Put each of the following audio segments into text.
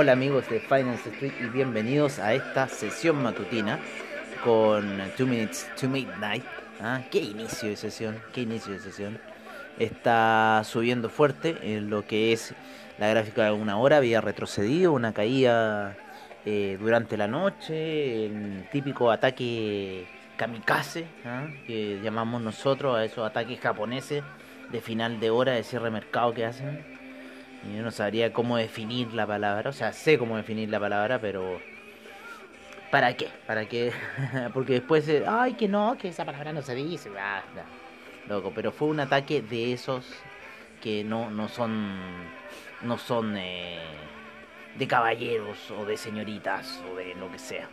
Hola amigos de Finance Street y bienvenidos a esta sesión matutina con 2 Minutes to Midnight. ¿Ah? ¿Qué inicio de sesión? ¿Qué inicio de sesión? Está subiendo fuerte en lo que es la gráfica de una hora, había retrocedido, una caída eh, durante la noche, el típico ataque kamikaze, ¿ah? que llamamos nosotros a esos ataques japoneses de final de hora de cierre mercado que hacen y yo no sabría cómo definir la palabra. O sea, sé cómo definir la palabra, pero... ¿Para qué? ¿Para qué? Porque después, ay, que no, que esa palabra no se dice. Ah, Loco, pero fue un ataque de esos que no, no son... No son eh, de caballeros o de señoritas o de lo que sea.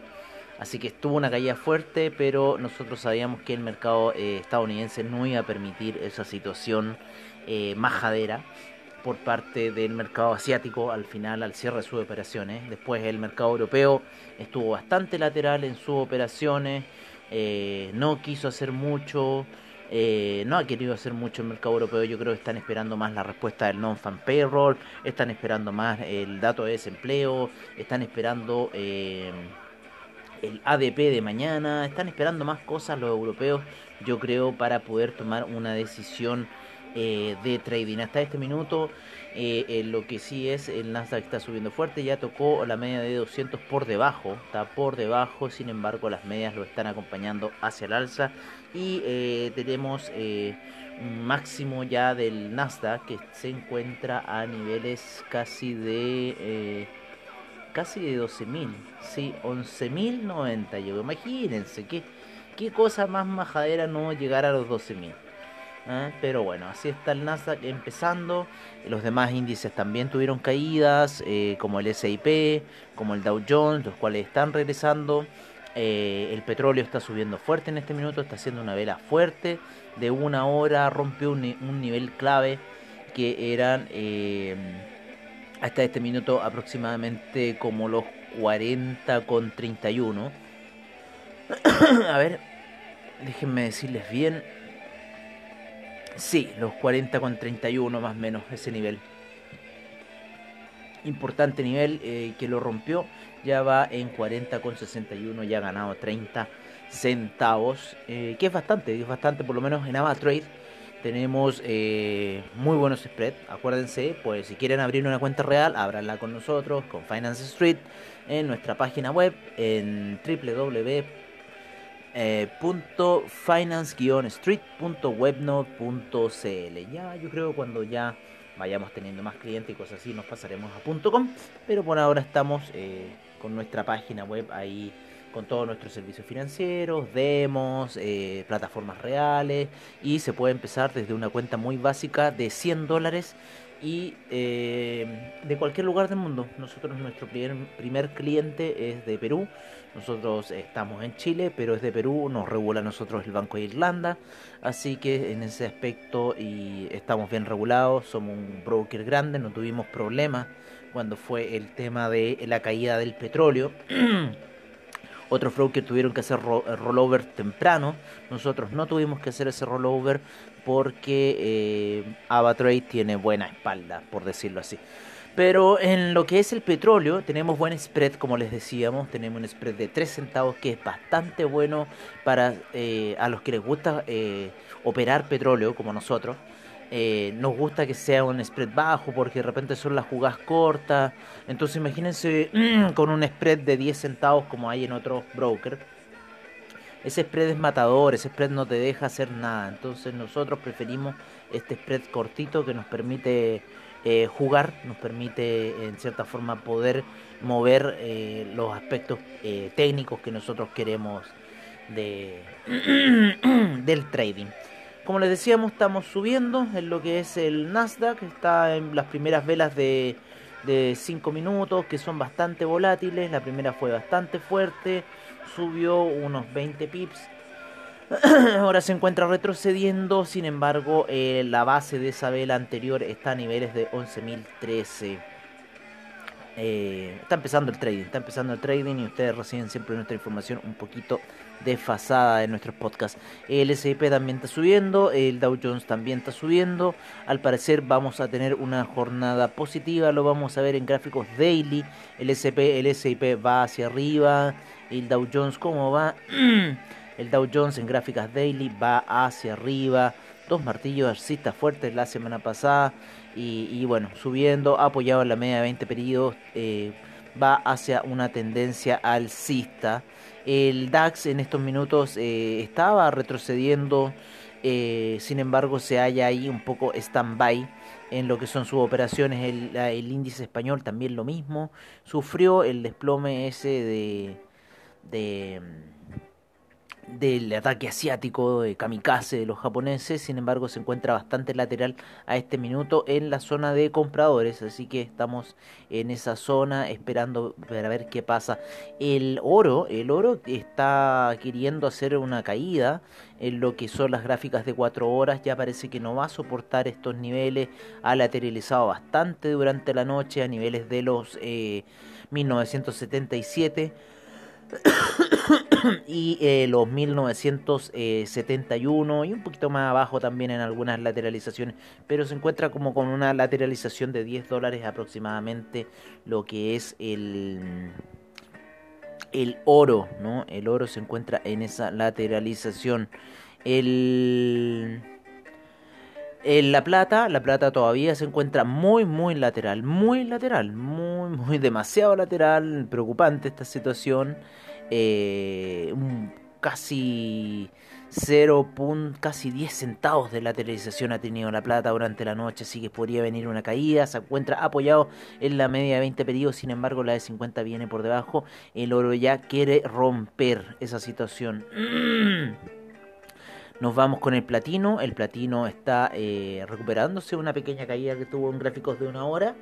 Así que estuvo una caída fuerte, pero nosotros sabíamos que el mercado eh, estadounidense no iba a permitir esa situación eh, majadera por parte del mercado asiático al final, al cierre de sus operaciones. Después el mercado europeo estuvo bastante lateral en sus operaciones, eh, no quiso hacer mucho, eh, no ha querido hacer mucho el mercado europeo. Yo creo que están esperando más la respuesta del non-fan payroll, están esperando más el dato de desempleo, están esperando eh, el ADP de mañana, están esperando más cosas los europeos, yo creo, para poder tomar una decisión eh, de trading. Hasta este minuto, eh, lo que sí es, el Nasdaq está subiendo fuerte, ya tocó la media de 200 por debajo, está por debajo, sin embargo las medias lo están acompañando hacia el alza y eh, tenemos un máximo ya del Nasdaq que se encuentra a niveles casi de... casi de 12.000, sí, 11.090 yo imagínense, qué, qué cosa más majadera no llegar a los 12.000. ¿eh? Pero bueno, así está el Nasdaq empezando. Los demás índices también tuvieron caídas, eh, como el SIP, como el Dow Jones, los cuales están regresando. Eh, el petróleo está subiendo fuerte en este minuto, está haciendo una vela fuerte. De una hora rompió un, nivel clave que eran hasta este minuto aproximadamente como los 40 con 31. A ver, déjenme decirles bien. Sí, los 40 con 31 más o menos, ese nivel. Importante nivel eh, que lo rompió. Ya va en 40 con 61, ya ha ganado 30 centavos. Eh, que es bastante, es bastante, por lo menos en AvaTrade tenemos eh, muy buenos spreads. Acuérdense, pues si quieren abrir una cuenta real, ábranla con nosotros, con Finance Street, en nuestra página web, en www eh, finance-street.webnode.cl. Ya, yo creo cuando ya vayamos teniendo más clientes y cosas así, nos pasaremos a .com, pero por ahora estamos eh, con nuestra página web ahí con todos nuestros servicios financieros, demos, eh, plataformas reales y se puede empezar desde una cuenta muy básica de 100 dólares y eh, de cualquier lugar del mundo. Nosotros, nuestro primer, primer cliente es de Perú. Nosotros estamos en Chile, pero es de Perú. Nos regula nosotros el Banco de Irlanda. Así que en ese aspecto y estamos bien regulados. Somos un broker grande. No tuvimos problemas cuando fue el tema de la caída del petróleo. Otros brokers tuvieron que hacer rollover temprano. Nosotros no tuvimos que hacer ese rollover porque eh, AvaTrade tiene buena espalda, por decirlo así. Pero en lo que es el petróleo, tenemos buen spread, como les decíamos. Tenemos un spread de 3 centavos que es bastante bueno para eh, a los que les gusta eh, operar petróleo, como nosotros. Eh, nos gusta que sea un spread bajo porque de repente son las jugadas cortas. Entonces imagínense con un spread de 10 centavos como hay en otros brokers. Ese spread es matador, ese spread no te deja hacer nada. Entonces nosotros preferimos este spread cortito que nos permite eh, jugar, nos permite en cierta forma poder mover eh, los aspectos técnicos que nosotros queremos de, del trading. Como les decíamos, estamos subiendo en lo que es el Nasdaq, está en las primeras velas de de 5 minutos que son bastante volátiles. La primera fue bastante fuerte, subió unos 20 pips. Ahora se encuentra retrocediendo, sin embargo, eh, la base de esa vela anterior está a niveles de 11.013. Eh, está empezando el trading, está empezando el trading y ustedes reciben siempre nuestra información un poquito desfasada de nuestros podcasts. El S&P también está subiendo, el Dow Jones también está subiendo. Al parecer vamos a tener una jornada positiva, lo vamos a ver en gráficos daily. El S&P, el va hacia arriba, el Dow Jones cómo va? el Dow Jones en gráficas daily va hacia arriba. Dos martillos alcistas fuertes la semana pasada y, bueno, subiendo, apoyado en la media de 20 periodos, eh, va hacia una tendencia alcista. El DAX en estos minutos eh, estaba retrocediendo, eh, sin embargo se halla ahí un poco stand-by en lo que son sus operaciones. El, el, índice español también lo mismo, sufrió el desplome ese de... de del ataque asiático de kamikaze de los japoneses, sin embargo se encuentra bastante lateral a este minuto en la zona de compradores, así que estamos en esa zona esperando para ver qué pasa. El oro, el oro está queriendo hacer una caída en lo que son las gráficas de 4 horas, ya parece que no va a soportar estos niveles, ha lateralizado bastante durante la noche a niveles de los eh, 1977 y eh, los 1971 y un poquito más abajo también en algunas lateralizaciones, pero se encuentra como con una lateralización de 10 dólares aproximadamente lo que es el el oro, ¿no? El oro se encuentra en esa lateralización. El en la plata, la plata todavía se encuentra muy, muy lateral, muy lateral, muy, muy demasiado lateral, preocupante esta situación. Eh, casi 0. casi 10 centavos de lateralización ha tenido la plata durante la noche, así que podría venir una caída. Se encuentra apoyado en la media de 20 periodos, sin embargo, la de 50 viene por debajo. El oro ya quiere romper esa situación. Nos vamos con el platino. El platino está eh, recuperándose una pequeña caída que tuvo en gráficos de una hora.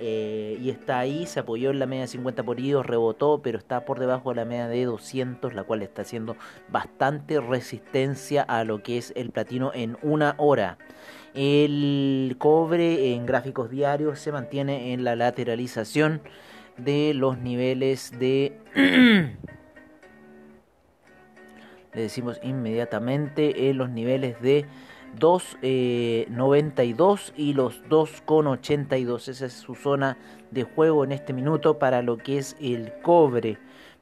Eh, y está ahí, se apoyó en la media de 50 por rebotó, pero está por debajo de la media de 200, la cual está haciendo bastante resistencia a lo que es el platino en una hora. El cobre en gráficos diarios se mantiene en la lateralización de los niveles de le decimos inmediatamente en los niveles de 2.92 eh, y los 2.82. Esa es su zona de juego en este minuto para lo que es el cobre.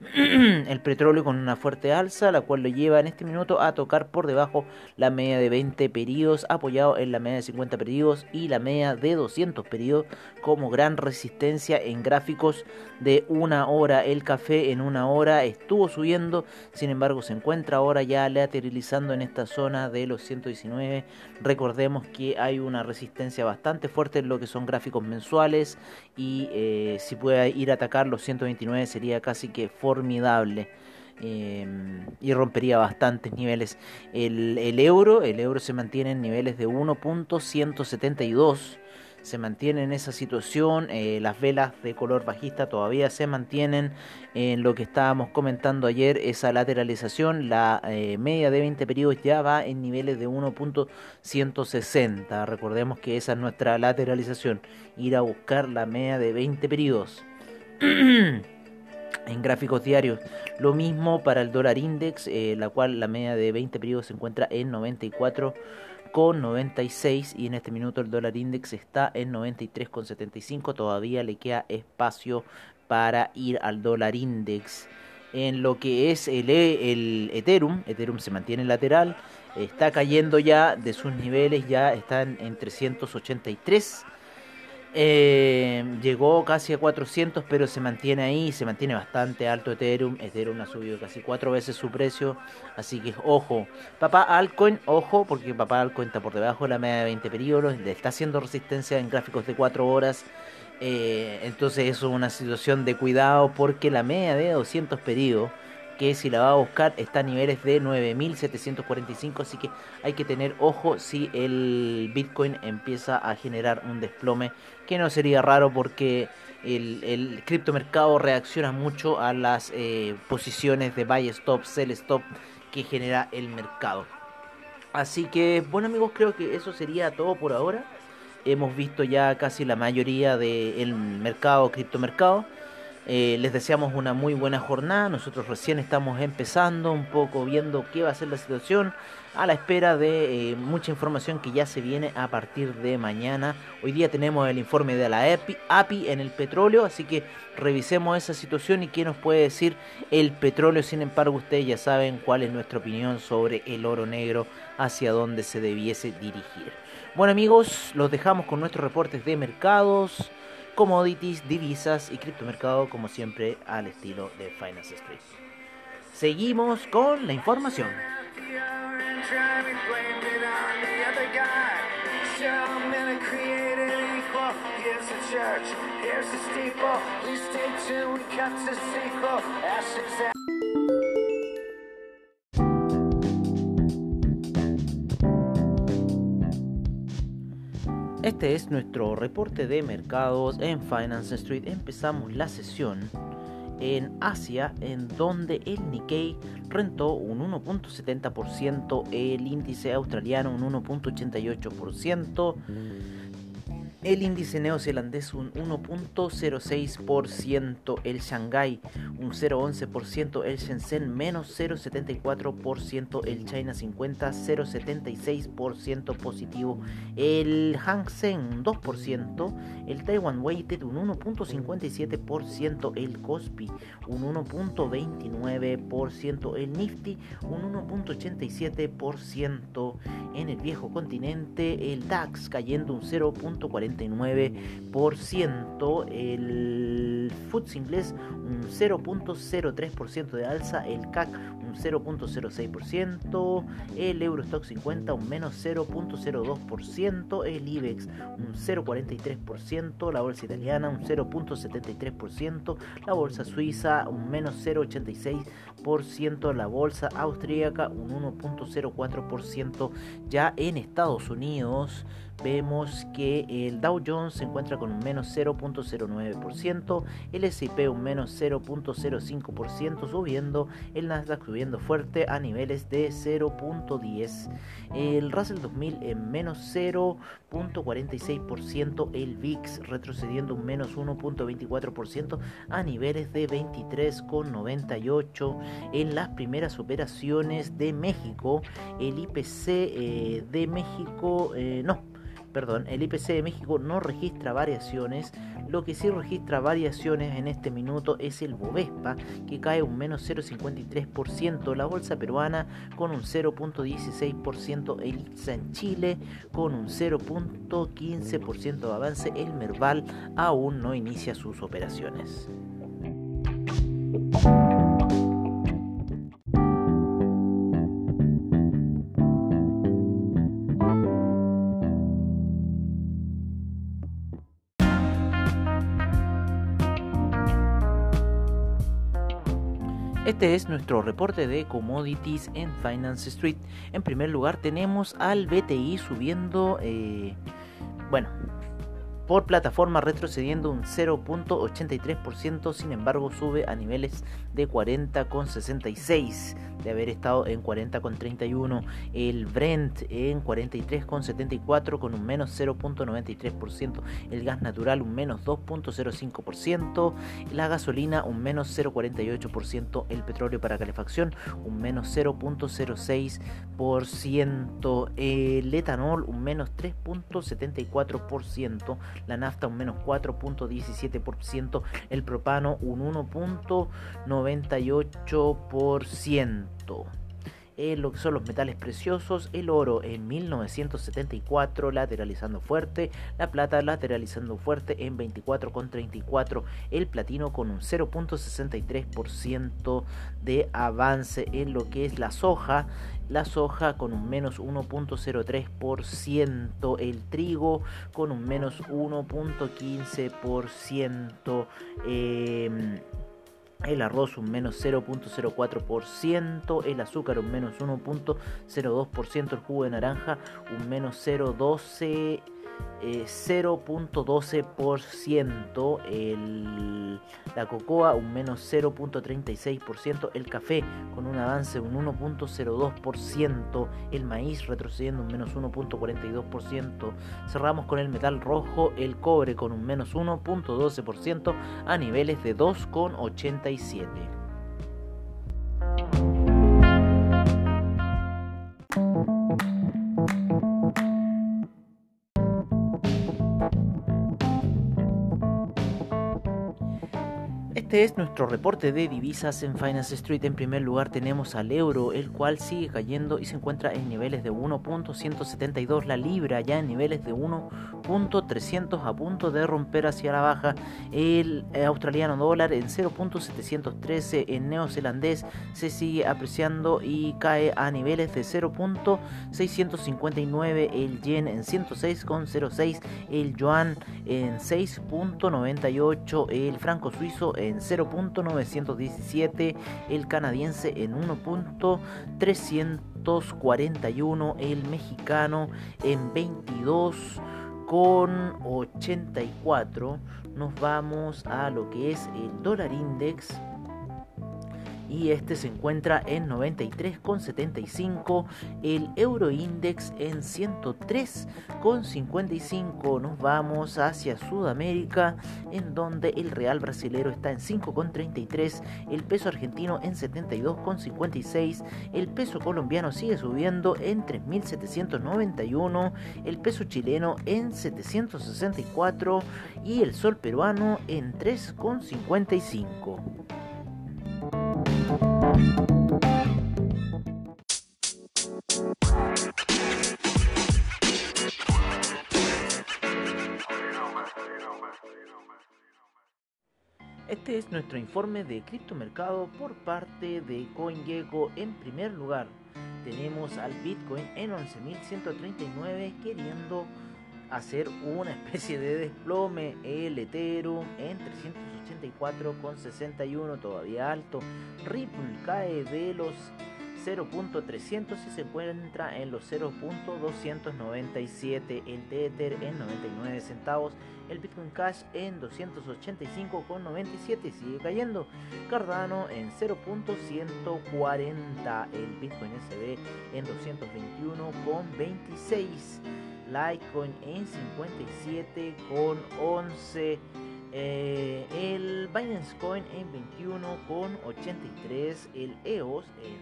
el petróleo con una fuerte alza, la cual lo lleva en este minuto a tocar por debajo la media de 20 periodos, apoyado en la media de 50 periodos y la media de 200 periodos como gran resistencia en gráficos de una hora. El café en una hora estuvo subiendo, sin embargo se encuentra ahora ya lateralizando en esta zona de los 119. Recordemos que hay una resistencia bastante fuerte en lo que son gráficos mensuales y eh, si puede ir a atacar los 129 sería casi que formidable. Em, y rompería bastantes niveles. El, el, euro, el euro se mantiene en niveles de 1.172 se mantiene en esa situación. Eh, las velas de color bajista todavía se mantienen en lo que estábamos comentando ayer, esa lateralización. La eh, media de 20 periodos ya va en niveles de 1.160. Recordemos que esa es nuestra lateralización, ir a buscar la media de 20 periodos. en gráficos diarios. Lo mismo para el dólar index, eh, la cual la media de 20 periodos se encuentra en 94 con 96 y en este minuto el dólar index está en 93,75. Todavía le queda espacio para ir al dólar index. En lo que es el, el Ethereum, Ethereum se mantiene lateral, está cayendo ya de sus niveles, ya están en 383 eh, llegó casi a 400, pero se mantiene ahí, se mantiene bastante alto Ethereum. Ethereum ha subido casi cuatro veces su precio, así que ojo. Papá Altcoin, ojo, porque papá Altcoin está por debajo de la media de 20 periodos, está haciendo resistencia en gráficos de 4 horas. Eh, entonces eso es una situación de cuidado porque la media de 200 periodos que si la va a buscar está a niveles de 9.745, así que hay que tener ojo si el Bitcoin empieza a generar un desplome, que no sería raro porque el, el criptomercado reacciona mucho a las eh, posiciones de buy stop, sell stop que genera el mercado. Así que, bueno amigos, creo que eso sería todo por ahora. Hemos visto ya casi la mayoría del mercado, criptomercado. Eh, les deseamos una muy buena jornada. Nosotros recién estamos empezando un poco viendo qué va a ser la situación a la espera de eh, mucha información que ya se viene a partir de mañana. Hoy día tenemos el informe de la API, en el petróleo, así que revisemos esa situación y qué nos puede decir el petróleo. Sin embargo, ustedes ya saben cuál es nuestra opinión sobre el oro negro, hacia dónde se debiese dirigir. Bueno amigos, los dejamos con nuestros reportes de mercados commodities, divisas y criptomercado como siempre al estilo de Finance Street. Seguimos con la información. Este es nuestro reporte de mercados en Finance Street. Empezamos la sesión en Asia, en donde el Nikkei rentó un 1.70%, el índice australiano un 1.88%, el índice neozelandés un 1.06%, el Shanghai un 0.11%, el Shenzhen menos 0.74%, el China 50 0.76% positivo, el Hang Seng 2%, el Taiwan Weighted un 1.57%, el Kospi un 1.29%, el Nifty un 1.87%, en el viejo continente el DAX cayendo un 0.40 ciento el FTSE inglés un 0.03% de alza, el CAC un 0.06%, el Eurostock 50 un menos 0.02%, el IBEX un 0.43%, la bolsa italiana un 0.73%, la bolsa suiza un menos 0.86%, la bolsa austríaca un 1.04%, ya en Estados Unidos vemos que el Dow Jones se encuentra con un menos 0.09%, el S&P un menos 0.05% subiendo, el Nasdaq subiendo fuerte a niveles de 0.10, el Russell 2000 en menos 0.46%, el VIX retrocediendo un menos 1.24% a niveles de 23.98, en las primeras operaciones de México, el IPC eh, de México, eh, no, perdón, el IPC de México no registra variaciones, lo que sí registra variaciones en este minuto es el Bovespa, que cae un menos 0,53%, la bolsa peruana con un 0,16%, el IPSA en Chile con un 0,15% de avance, el Merval aún no inicia sus operaciones. Este es nuestro reporte de commodities en Finance Street. En primer lugar tenemos al BTI subiendo, eh, bueno, por plataforma retrocediendo un 0.83%, sin embargo sube a niveles de 40,66 de haber estado en 40,31, el Brent en 43,74 con un menos 0.93%, el gas natural un menos 2.05%, la gasolina un menos 0.48%, el petróleo para calefacción un menos 0.06%, el etanol un menos 3.74%, la nafta un menos 4.17%, el propano un 1.98%. En lo que son los metales preciosos, el oro en 1974 lateralizando fuerte, la plata lateralizando fuerte en 24,34, el platino con un 0.63% de avance en lo que es la soja, la soja con un menos 1.03%, el trigo con un menos 1.15%, el arroz un menos 0.04%, el azúcar un menos 1.02%, el jugo de naranja un menos 0.12%, 0.12%, eh, la cocoa un menos 0.36%, el café con un avance un 1.02%, el maíz retrocediendo un menos 1.42%, cerramos con el metal rojo, el cobre con un menos 1.12% a niveles de 2.87. Este es nuestro reporte de divisas en Finance Street. En primer lugar tenemos al euro, el cual sigue cayendo y se encuentra en niveles de 1.172. La libra ya en niveles de 1.300 a punto de romper hacia la baja. El eh, australiano dólar en 0.713. El neozelandés se sigue apreciando y cae a niveles de 0.659. El yen en 106.06. El yuan en 6.98. El franco suizo en 0.917, el canadiense en 1.341, el mexicano en 22.84. Nos vamos a lo que es el dólar index y este se encuentra en 93,75, el Euro Index en 103,55. Nos vamos hacia Sudamérica en donde el real brasilero está en 5,33, el peso argentino en 72,56, el peso colombiano sigue subiendo en 3.791, el peso chileno en 764 y el sol peruano en 3,55. Este es nuestro informe de criptomercado por parte de CoinGecko. En primer lugar, tenemos al Bitcoin en 11.139 queriendo hacer una especie de desplome. El Ethereum en 384,61 todavía alto. Ripple cae de los 0.300 y se encuentra en los 0.297. El Tether en 99 centavos. El Bitcoin Cash en 285,97 sigue cayendo. Cardano en 0.140. El Bitcoin SB en 221,26. Litecoin en 57,11. Eh, el Binance Coin en 21,83, el EOS en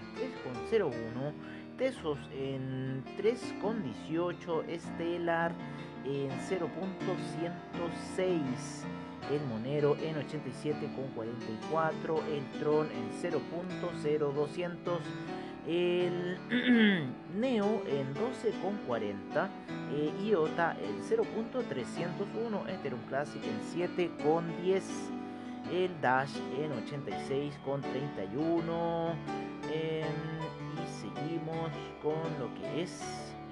3,01, Tesos en 3,18, Stellar en 0.106, el Monero en 87,44, el Tron en 0.0200 el Neo en 12,40, eh, IOTA en 0.301, Ethereum Classic en 7,10, el Dash en 86,31 eh, y seguimos con lo que es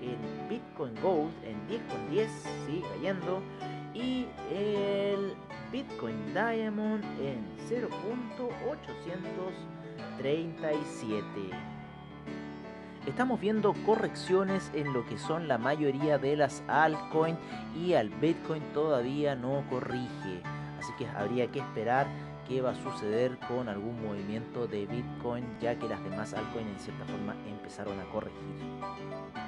el Bitcoin Gold en 10,10, sigue cayendo, y el Bitcoin Diamond en 0.837 estamos viendo correcciones en lo que son la mayoría de las altcoins y al Bitcoin todavía no corrige. Así que habría que esperar qué va a suceder con algún movimiento de Bitcoin ya que las demás altcoins en cierta forma empezaron a corregir.